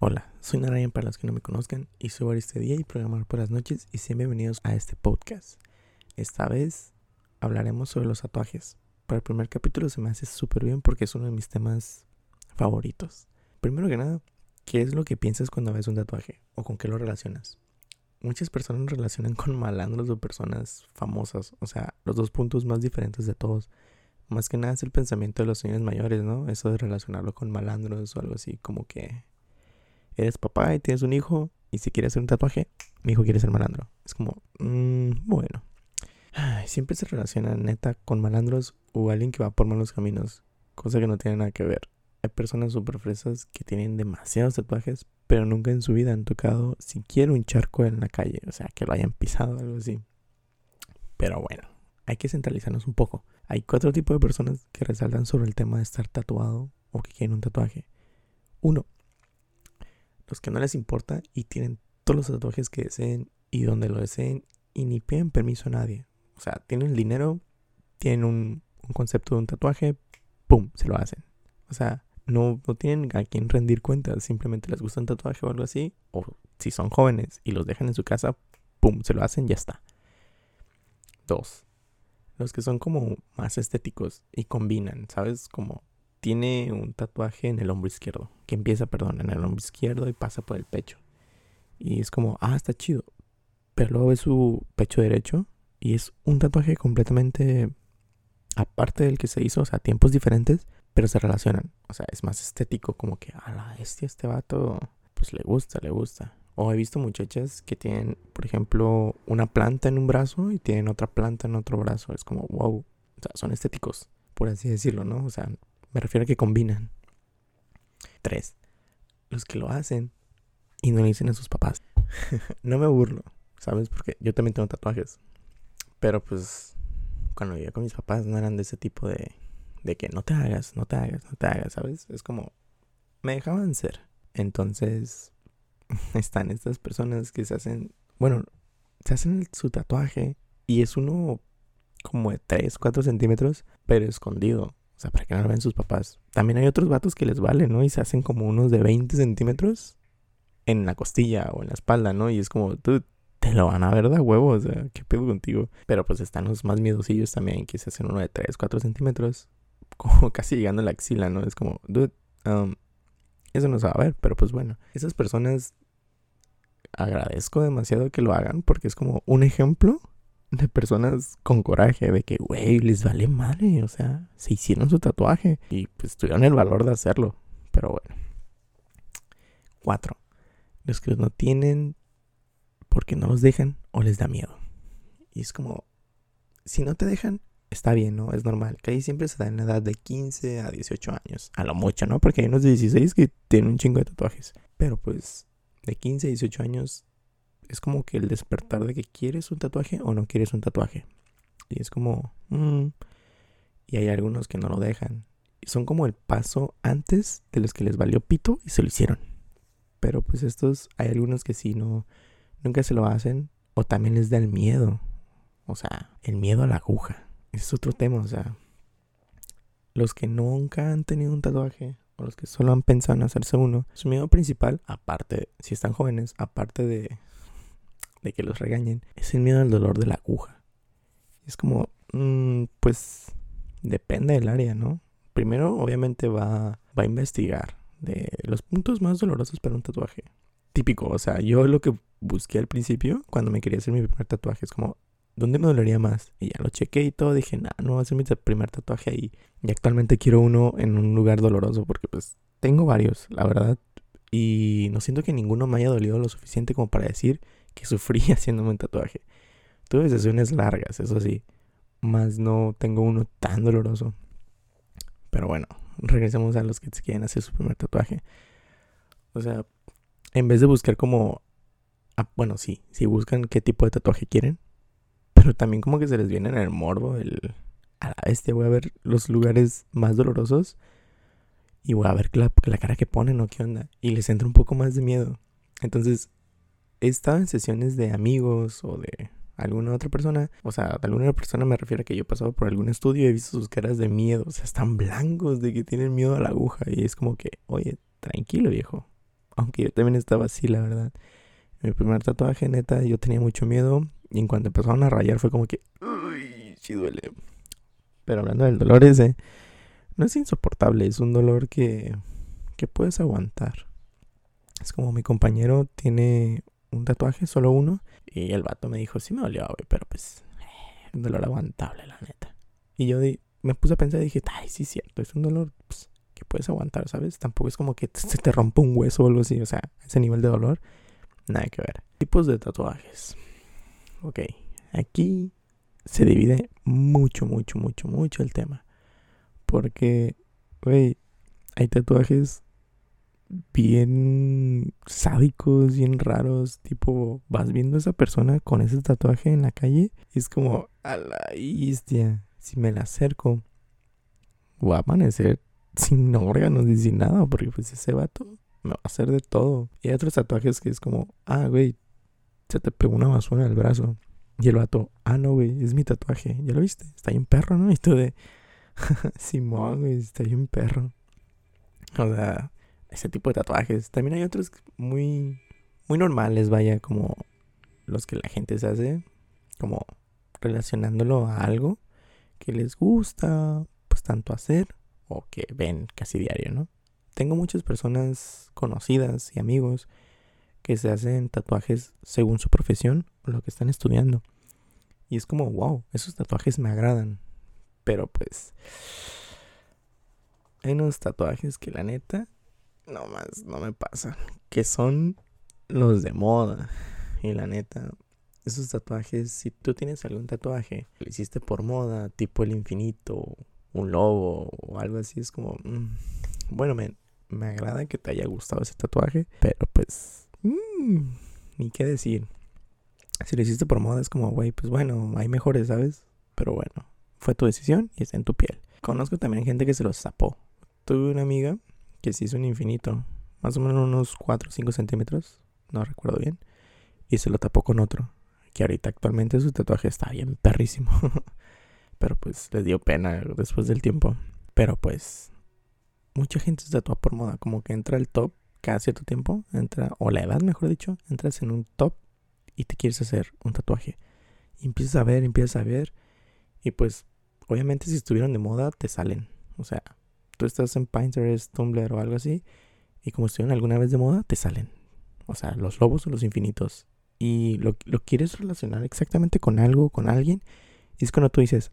Hola, soy Narayan para los que no me conozcan y soy este día y programador por las noches y sean bienvenidos a este podcast. Esta vez hablaremos sobre los tatuajes. Para el primer capítulo se me hace súper bien porque es uno de mis temas favoritos. Primero que nada, ¿qué es lo que piensas cuando ves un tatuaje o con qué lo relacionas? Muchas personas relacionan con malandros o personas famosas, o sea, los dos puntos más diferentes de todos. Más que nada es el pensamiento de los señores mayores, ¿no? Eso de relacionarlo con malandros o algo así, como que eres papá y tienes un hijo y si quieres hacer un tatuaje, mi hijo quiere ser malandro. Es como, mmm, bueno. siempre se relaciona neta con malandros o alguien que va por malos caminos, cosa que no tiene nada que ver. Hay personas súper fresas que tienen demasiados tatuajes, pero nunca en su vida han tocado siquiera un charco en la calle, o sea, que lo hayan pisado o algo así. Pero bueno, hay que centralizarnos un poco. Hay cuatro tipos de personas que resaltan sobre el tema de estar tatuado o que quieren un tatuaje. Uno, los que no les importa y tienen todos los tatuajes que deseen y donde lo deseen y ni piden permiso a nadie. O sea, tienen el dinero, tienen un, concepto de un tatuaje, ¡pum! Se lo hacen. O sea, no, tienen a quien rendir cuentas, simplemente les gusta un tatuaje o algo así. O si son jóvenes y los dejan en su casa, ¡pum! Se lo hacen, ya está. Dos. Los que son como más estéticos y combinan, ¿sabes? Como tiene un tatuaje en el hombro izquierdo, que empieza, perdón, en el hombro izquierdo y pasa por el pecho. Y es como, ah, está chido. Pero luego ve su pecho derecho y es un tatuaje completamente aparte del que se hizo, o sea, tiempos diferentes, pero se relacionan. O sea, es más estético, como que, a la este, este vato, pues le gusta, le gusta. O he visto muchachas que tienen, por ejemplo, una planta en un brazo y tienen otra planta en otro brazo. Es como, wow. O sea, son estéticos, por así decirlo, ¿no? O sea, me refiero a que combinan. Tres. Los que lo hacen y no le dicen a sus papás. no me burlo, ¿sabes? Porque yo también tengo tatuajes. Pero pues cuando vivía con mis papás no eran de ese tipo de, de que no te hagas, no te hagas, no te hagas, ¿sabes? Es como me dejaban ser. Entonces están estas personas que se hacen, bueno, se hacen su tatuaje y es uno como de 3, 4 centímetros, pero escondido. O sea, para que no lo vean sus papás. También hay otros vatos que les vale, ¿no? Y se hacen como unos de 20 centímetros en la costilla o en la espalda, ¿no? Y es como, tú te lo van a ver de huevo, o sea, ¿qué pedo contigo? Pero pues están los más miedosillos también, que se hacen uno de 3, 4 centímetros, como casi llegando a la axila, ¿no? Es como, dude, um, eso no se va a ver, pero pues bueno, esas personas agradezco demasiado que lo hagan porque es como un ejemplo de personas con coraje, de que, güey, les vale madre, o sea, se hicieron su tatuaje y pues tuvieron el valor de hacerlo, pero bueno. Cuatro, los que no tienen porque no los dejan o les da miedo. Y es como, si no te dejan, está bien, ¿no? Es normal. Que ahí siempre se da en la edad de 15 a 18 años. A lo mucho, ¿no? Porque hay unos de 16 que tienen un chingo de tatuajes. Pero pues, de 15 a 18 años es como que el despertar de que quieres un tatuaje o no quieres un tatuaje. Y es como... Mm, y hay algunos que no lo dejan. Y son como el paso antes de los que les valió pito y se lo hicieron. Pero pues estos, hay algunos que sí, no, nunca se lo hacen. O también les da el miedo. O sea, el miedo a la aguja. Es otro tema, o sea. Los que nunca han tenido un tatuaje o los que solo han pensado en hacerse uno, su miedo principal, aparte, si están jóvenes, aparte de de que los regañen, es el miedo al dolor de la aguja. Es como, mm, pues depende del área, ¿no? Primero, obviamente, va, va a investigar de los puntos más dolorosos para un tatuaje. Típico, o sea, yo lo que busqué al principio, cuando me quería hacer mi primer tatuaje, es como, ¿dónde me dolería más? Y ya lo chequé y todo, dije, nah, no voy a hacer mi primer tatuaje ahí. Y actualmente quiero uno en un lugar doloroso, porque pues tengo varios, la verdad. Y no siento que ninguno me haya dolido lo suficiente como para decir que sufrí haciéndome un tatuaje. Tuve sesiones largas, eso sí, más no tengo uno tan doloroso. Pero bueno, regresemos a los que quieren hacer su primer tatuaje. O sea, en vez de buscar como... Ah, bueno, sí, sí buscan qué tipo de tatuaje quieren. Pero también como que se les viene en el morbo el... A la bestia voy a ver los lugares más dolorosos. Y voy a ver la, la cara que ponen o qué onda. Y les entra un poco más de miedo. Entonces, he estado en sesiones de amigos o de alguna otra persona, o sea, de alguna persona me refiero a que yo he pasado por algún estudio y he visto sus caras de miedo, o sea, están blancos de que tienen miedo a la aguja y es como que, oye, tranquilo viejo, Aunque yo también estaba así, la verdad. Mi primer tatuaje, neta, yo tenía mucho miedo. Y en cuanto empezaron a rayar fue como que... Uy, sí duele. Pero hablando del dolor ese, no es insoportable, es un dolor que, que puedes aguantar. Es como mi compañero tiene un tatuaje, solo uno, y el vato me dijo, sí me dolió, güey, pero pues, un dolor aguantable, la neta. Y yo me puse a pensar y dije, ay, sí es cierto, es un dolor pues, que puedes aguantar, ¿sabes? Tampoco es como que se te rompa un hueso o algo así, o sea, ese nivel de dolor, nada que ver. Tipos de tatuajes. Ok, aquí se divide mucho, mucho, mucho, mucho el tema. Porque, güey, hay tatuajes bien sádicos, bien raros. Tipo, vas viendo a esa persona con ese tatuaje en la calle y es como, a la istia, si me la acerco, voy a amanecer sin órganos ni sin nada, porque pues ese vato me va a hacer de todo. Y hay otros tatuajes que es como, ah, güey, se te pegó una basura en el brazo. Y el vato, ah, no, güey, es mi tatuaje. ¿Ya lo viste? Está bien perro, ¿no? Y tú de, Simón, güey, está bien perro. O sea, ese tipo de tatuajes. También hay otros muy, muy normales, vaya, como los que la gente se hace, como relacionándolo a algo que les gusta, pues tanto hacer o que ven casi diario, ¿no? Tengo muchas personas conocidas y amigos que se hacen tatuajes según su profesión o lo que están estudiando. Y es como, wow, esos tatuajes me agradan. Pero pues... Hay unos tatuajes que la neta no más no me pasa. Que son los de moda. Y la neta, esos tatuajes, si tú tienes algún tatuaje, lo hiciste por moda, tipo el infinito, un lobo o algo así, es como, mm, bueno, me, me agrada que te haya gustado ese tatuaje, pero pues, mmm, ni qué decir. Si lo hiciste por moda, es como, güey, pues bueno, hay mejores, ¿sabes? Pero bueno, fue tu decisión y está en tu piel. Conozco también gente que se los zapó. Tuve una amiga que se hizo un infinito, más o menos unos 4 o 5 centímetros, no recuerdo bien, y se lo tapó con otro, que ahorita actualmente su tatuaje está bien perrísimo. Pero pues le dio pena después del tiempo. Pero pues mucha gente se tatúa por moda, como que entra el top cada cierto tiempo, entra, o la edad mejor dicho, entras en un top y te quieres hacer un tatuaje. Y empiezas a ver, empiezas a ver, y pues obviamente si estuvieron de moda te salen. O sea, tú estás en Pinterest, Tumblr o algo así, y como estuvieron alguna vez de moda, te salen. O sea, los lobos o los infinitos. Y lo, lo quieres relacionar exactamente con algo, con alguien. Y es cuando tú dices,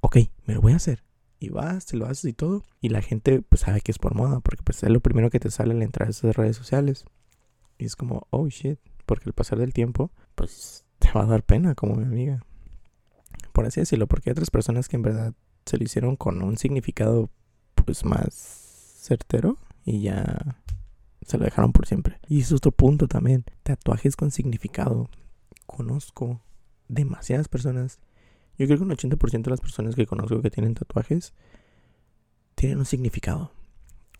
ok, me lo voy a hacer. Y vas, te lo haces y todo. Y la gente pues sabe que es por moda, porque pues es lo primero que te sale al entrar a esas redes sociales. Y es como, oh shit, porque al pasar del tiempo, pues te va a dar pena como mi amiga. Por así decirlo, porque hay otras personas que en verdad se lo hicieron con un significado pues más certero y ya se lo dejaron por siempre. Y es otro punto también, tatuajes con significado. Conozco demasiadas personas. Yo creo que un 80% de las personas que conozco que tienen tatuajes tienen un significado.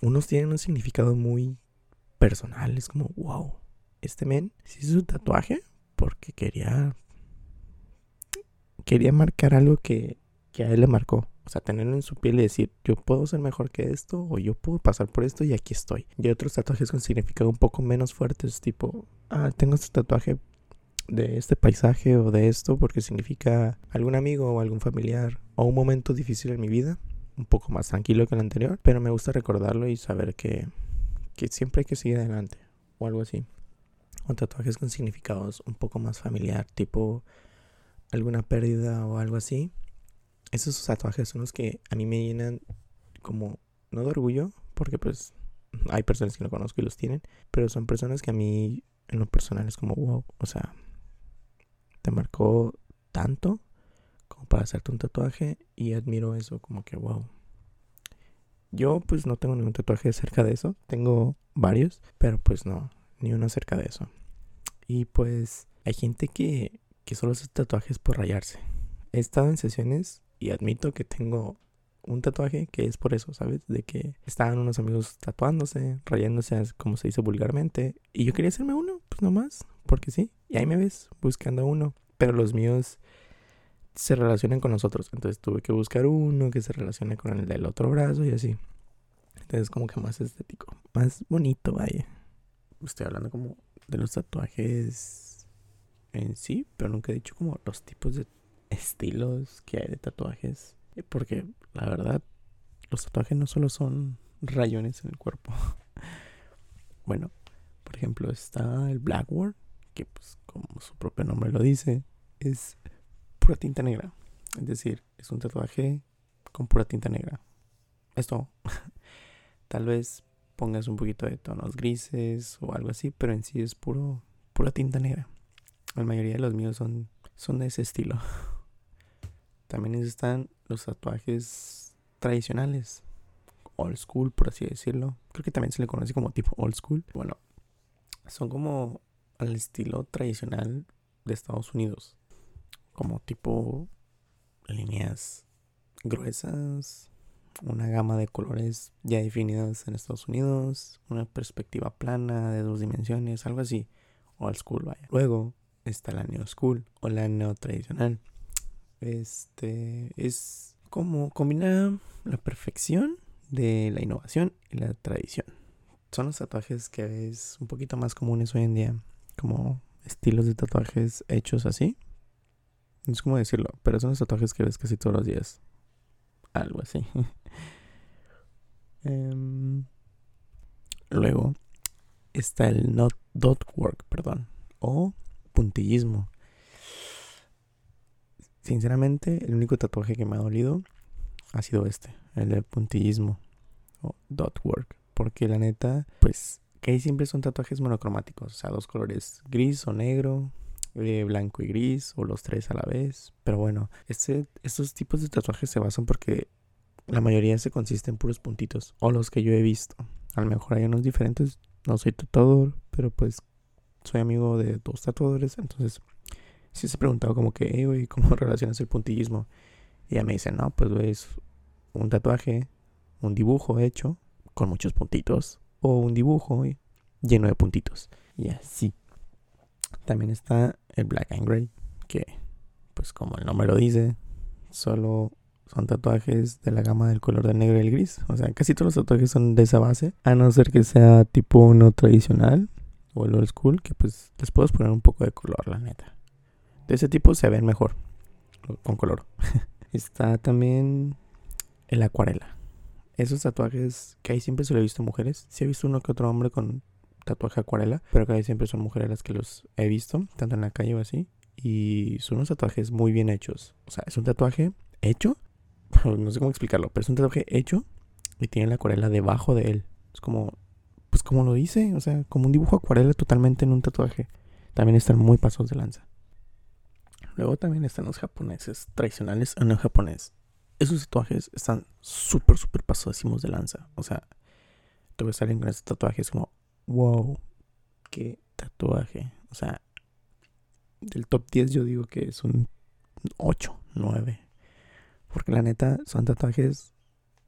Unos tienen un significado muy personal, es como, wow, este men se hizo un tatuaje porque quería quería marcar algo que, que a él le marcó. O sea, tenerlo en su piel y decir, yo puedo ser mejor que esto, o yo puedo pasar por esto y aquí estoy. Y otros tatuajes con significado un poco menos fuertes, tipo, ah, tengo este tatuaje de este paisaje o de esto porque significa algún amigo o algún familiar o un momento difícil en mi vida, un poco más tranquilo que el anterior, pero me gusta recordarlo y saber que, que siempre hay que seguir adelante o algo así. O tatuajes con significados un poco más familiar, tipo alguna pérdida o algo así esos tatuajes son los que a mí me llenan como, no de orgullo, porque pues hay personas que no conozco y los tienen, pero son personas que a mí en lo personal es como, wow, o sea, te marcó tanto como para hacerte un tatuaje y admiro eso como que, wow. Yo pues no tengo ningún tatuaje cerca de eso, tengo varios, pero pues no, ni uno cerca de eso. Y pues hay gente que, que solo hace tatuajes por rayarse. He estado en sesiones y admito que tengo un tatuaje que es por eso, ¿sabes? De que estaban unos amigos tatuándose, rayándose como se dice vulgarmente. Y yo quería hacerme uno, pues nomás, porque sí. Y ahí me ves buscando uno. Pero los míos se relacionan con nosotros. Entonces tuve que buscar uno que se relacione con el del otro brazo y así. Entonces como que más estético, más bonito, vaya. estoy hablando como de los tatuajes en sí, pero nunca he dicho como los tipos de estilos que hay de tatuajes. Porque la verdad, los tatuajes no solo son rayones en el cuerpo. bueno, por ejemplo, está el Blackboard, que pues como su propio nombre lo dice, es pura tinta negra. Es decir, es un tatuaje con pura tinta negra. Esto, tal vez pongas un poquito de tonos grises o algo así, pero en sí es puro, pura tinta negra. La mayoría de los míos son, son de ese estilo. También están los tatuajes tradicionales, old school, por así decirlo. Creo que también se le conoce como tipo old school. Bueno, son como al estilo tradicional de Estados Unidos. Como tipo líneas gruesas, una gama de colores ya definidas en Estados Unidos, una perspectiva plana de dos dimensiones, algo así. Old school, vaya. Luego está la neo school o la neo tradicional. Este es como combina la perfección de la innovación y la tradición. Son los tatuajes que es un poquito más comunes hoy en día, como estilos de tatuajes hechos así. No es como decirlo, pero son los tatuajes que ves casi todos los días. Algo así. Em, luego está el not dot work, perdón, o puntillismo. Sinceramente, el único tatuaje que me ha dolido ha sido este, el de puntillismo o dot work, porque la neta, pues que siempre son tatuajes monocromáticos, o sea, dos colores, gris o negro, eh, blanco y gris, o los tres a la vez. Pero bueno, este, estos tipos de tatuajes se basan porque la mayoría se consiste en puros puntitos, o los que yo he visto. A lo mejor hay unos diferentes, no soy tatuador, pero pues soy amigo de dos tatuadores, entonces sí se he preguntado como que, ¿cómo relacionas el puntillismo? Y ella me dice, no, pues es un tatuaje, un dibujo hecho con muchos puntitos, o un dibujo lleno de puntitos. Y así. También está el Black and Gray, que, pues como el nombre lo dice, solo son tatuajes de la gama del color del negro y el gris. O sea, casi todos los tatuajes son de esa base. A no ser que sea tipo uno tradicional o el old school, que pues les puedo poner un poco de color, la neta. De ese tipo se ven mejor con color. Está también el acuarela. Esos tatuajes que ahí siempre se lo he visto a mujeres. Sí he visto uno que otro hombre con tatuaje acuarela, pero que ahí siempre son mujeres las que los he visto, tanto en la calle o así. Y son unos tatuajes muy bien hechos. O sea, es un tatuaje hecho no sé cómo explicarlo, pero es un tatuaje hecho y tiene la acuarela debajo de él. Es como, pues como lo dice, o sea, como un dibujo acuarela totalmente en un tatuaje. También están muy pasos de lanza. Luego también están los japoneses tradicionales en el japonés. Esos tatuajes están súper, súper pasadísimos de lanza. O sea, tú ves a alguien con ese tatuaje es como, wow, qué tatuaje. O sea, del top 10 yo digo que es un 8, 9. Porque la neta son tatuajes.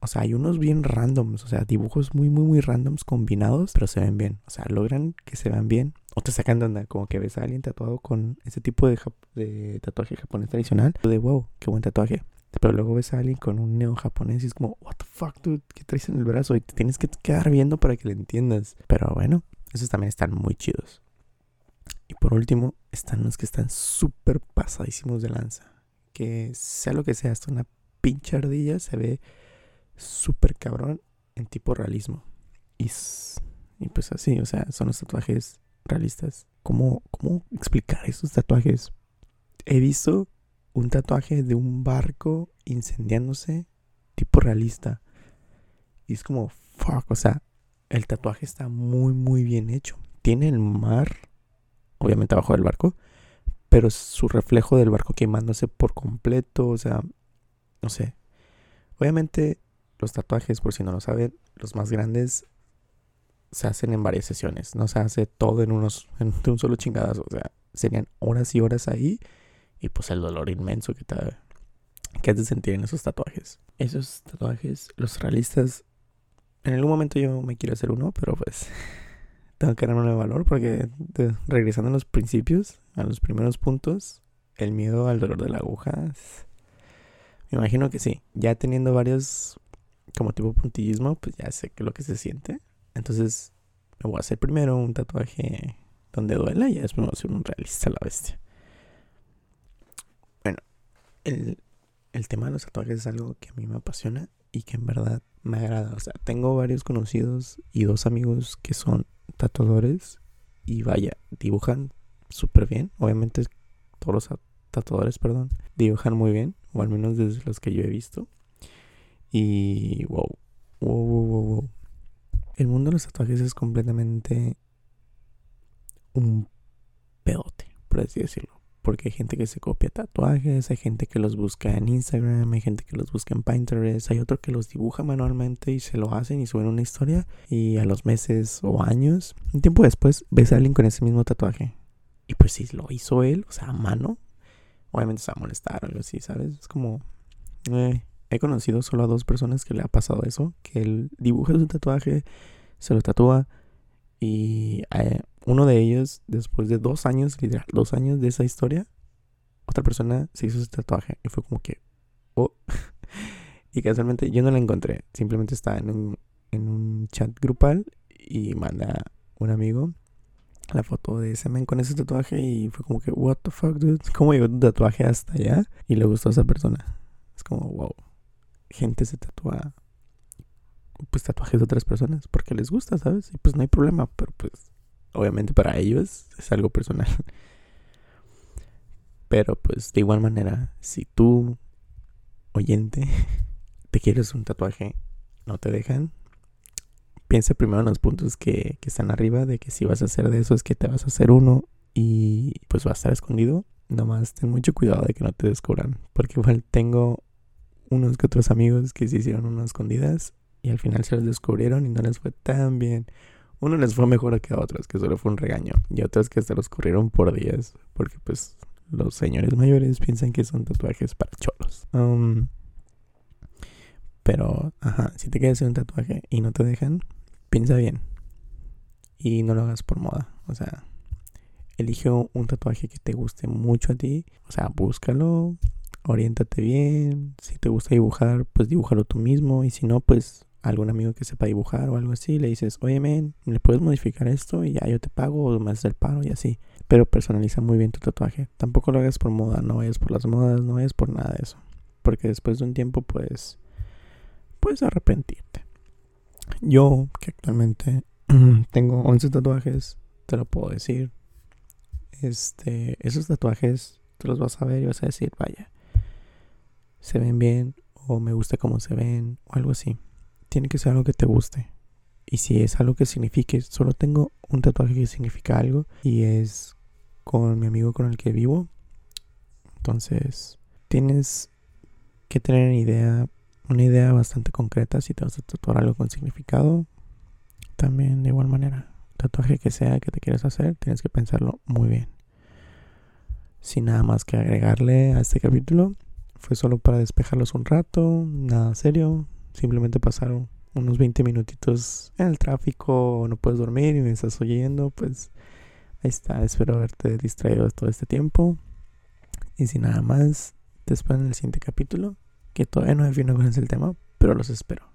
O sea, hay unos bien randoms. O sea, dibujos muy, muy, muy randoms combinados. Pero se ven bien. O sea, logran que se vean bien. O te sacan de onda. Como que ves a alguien tatuado con ese tipo de, tatuaje japonés tradicional. De wow, qué buen tatuaje. Pero luego ves a alguien con un neo japonés y es como, what the fuck, dude, ¿qué traes en el brazo? Y te tienes que quedar viendo para que lo entiendas. Pero bueno, esos también están muy chidos. Y por último, están los que están súper pasadísimos de lanza. Que sea lo que sea, hasta una pinche ardilla se ve súper cabrón en tipo realismo. Y, pues así, o sea, son los tatuajes realistas. ¿Cómo, ¿Cómo explicar esos tatuajes? He visto un tatuaje de un barco incendiándose tipo realista. Y es como, fuck, o sea, el tatuaje está muy, muy bien hecho. Tiene el mar, obviamente abajo del barco, pero su reflejo del barco quemándose por completo, o sea, no sé. Obviamente los tatuajes, por si no lo saben, los más grandes se hacen en varias sesiones. No se hace todo en unos en un solo chingadazo. O sea, serían horas y horas ahí y pues el dolor inmenso que te que has de sentir en esos tatuajes. Esos tatuajes, los realistas, en algún momento yo me quiero hacer uno, pero pues tengo que de valor porque regresando a los principios, a los primeros puntos, el miedo al dolor de la aguja me imagino que sí. Ya teniendo varios como tipo puntillismo, pues ya sé lo que se siente. Entonces, me voy a hacer primero un tatuaje donde duela y después me voy a hacer un realista a la bestia. Bueno, el, el tema de los tatuajes es algo que a mí me apasiona y que en verdad me agrada. O sea, tengo varios conocidos y dos amigos que son tatuadores y vaya, dibujan súper bien. Obviamente todos los tatuadores, perdón, dibujan muy bien, o al menos desde los que yo he visto. Y wow, wow, wow, wow. El mundo de los tatuajes es completamente un pedote, por así decirlo. Porque hay gente que se copia tatuajes, hay gente que los busca en Instagram, hay gente que los busca en Pinterest, hay otro que los dibuja manualmente y se lo hacen y suben una historia. Y a los meses o años, un tiempo después, ves a alguien con ese mismo tatuaje. Y pues si lo hizo él, o sea, a mano, obviamente se va a molestar o algo así, ¿sabes? Es como... Eh, he conocido solo a dos personas que le ha pasado eso, que él dibuja su tatuaje, se lo tatúa y eh, uno de ellos, después de dos años, literal, dos años de esa historia, otra persona se hizo ese tatuaje y fue como que, oh, y casualmente yo no la encontré, simplemente estaba en un, en un chat grupal y manda un amigo la foto de ese men con ese tatuaje y fue como que, what the fuck, dude, ¿cómo llegó tu tatuaje hasta allá? Y le gustó a esa persona. Es como, wow, gente se tatúa pues tatuajes de otras personas porque les gusta, ¿sabes? Y pues no hay problema, pero pues Obviamente para ellos es algo personal. Pero pues de igual manera, si tú, oyente, te quieres un tatuaje, no te dejan, piensa primero en los puntos que, que están arriba de que si vas a hacer de eso es que te vas a hacer uno y pues va a estar escondido. Nomás ten mucho cuidado de que no te descubran. Porque igual tengo unos que otros amigos que se hicieron unas escondidas y al final se los descubrieron y no les fue tan bien. Uno les fue mejor que a otros, que solo fue un regaño. Y otros que se los corrieron por días. Porque pues los señores mayores piensan que son tatuajes para cholos. Um, pero, ajá, si te quieres hacer un tatuaje y no te dejan, piensa bien. Y no lo hagas por moda. O sea, elige un tatuaje que te guste mucho a ti. O sea, búscalo, oriéntate bien. Si te gusta dibujar, pues dibújalo tú mismo. Y si no, pues algún amigo que sepa dibujar o algo así, le dices, oye, men, ¿le puedes modificar esto? Y ya yo te pago o me haces el paro y así. Pero personaliza muy bien tu tatuaje. Tampoco lo hagas por moda, no vayas por las modas, no vayas por nada de eso. Porque después de un tiempo, pues, puedes arrepentirte. Yo, que actualmente tengo 11 tatuajes, te lo puedo decir. Este, esos tatuajes, tú los vas a ver y vas a decir, vaya, se ven bien o me gusta cómo se ven o algo así tiene que ser algo que te guste. Y si es algo que signifique, solo tengo un tatuaje que significa algo y es con mi amigo con el que vivo. Entonces, tienes que tener una idea, una idea bastante concreta si te vas a tatuar algo con significado. También de igual manera, tatuaje que sea que te quieras hacer, tienes que pensarlo muy bien. Sin nada más que agregarle a este capítulo, fue solo para despejarlos un rato, nada serio, simplemente pasaron unos 20 minutitos en el tráfico no puedes dormir y me estás oyendo, pues ahí está. Espero haberte distraído todo este tiempo. Y sin nada más, te espero en el siguiente capítulo, que todavía no defino cuál es el tema, pero los espero.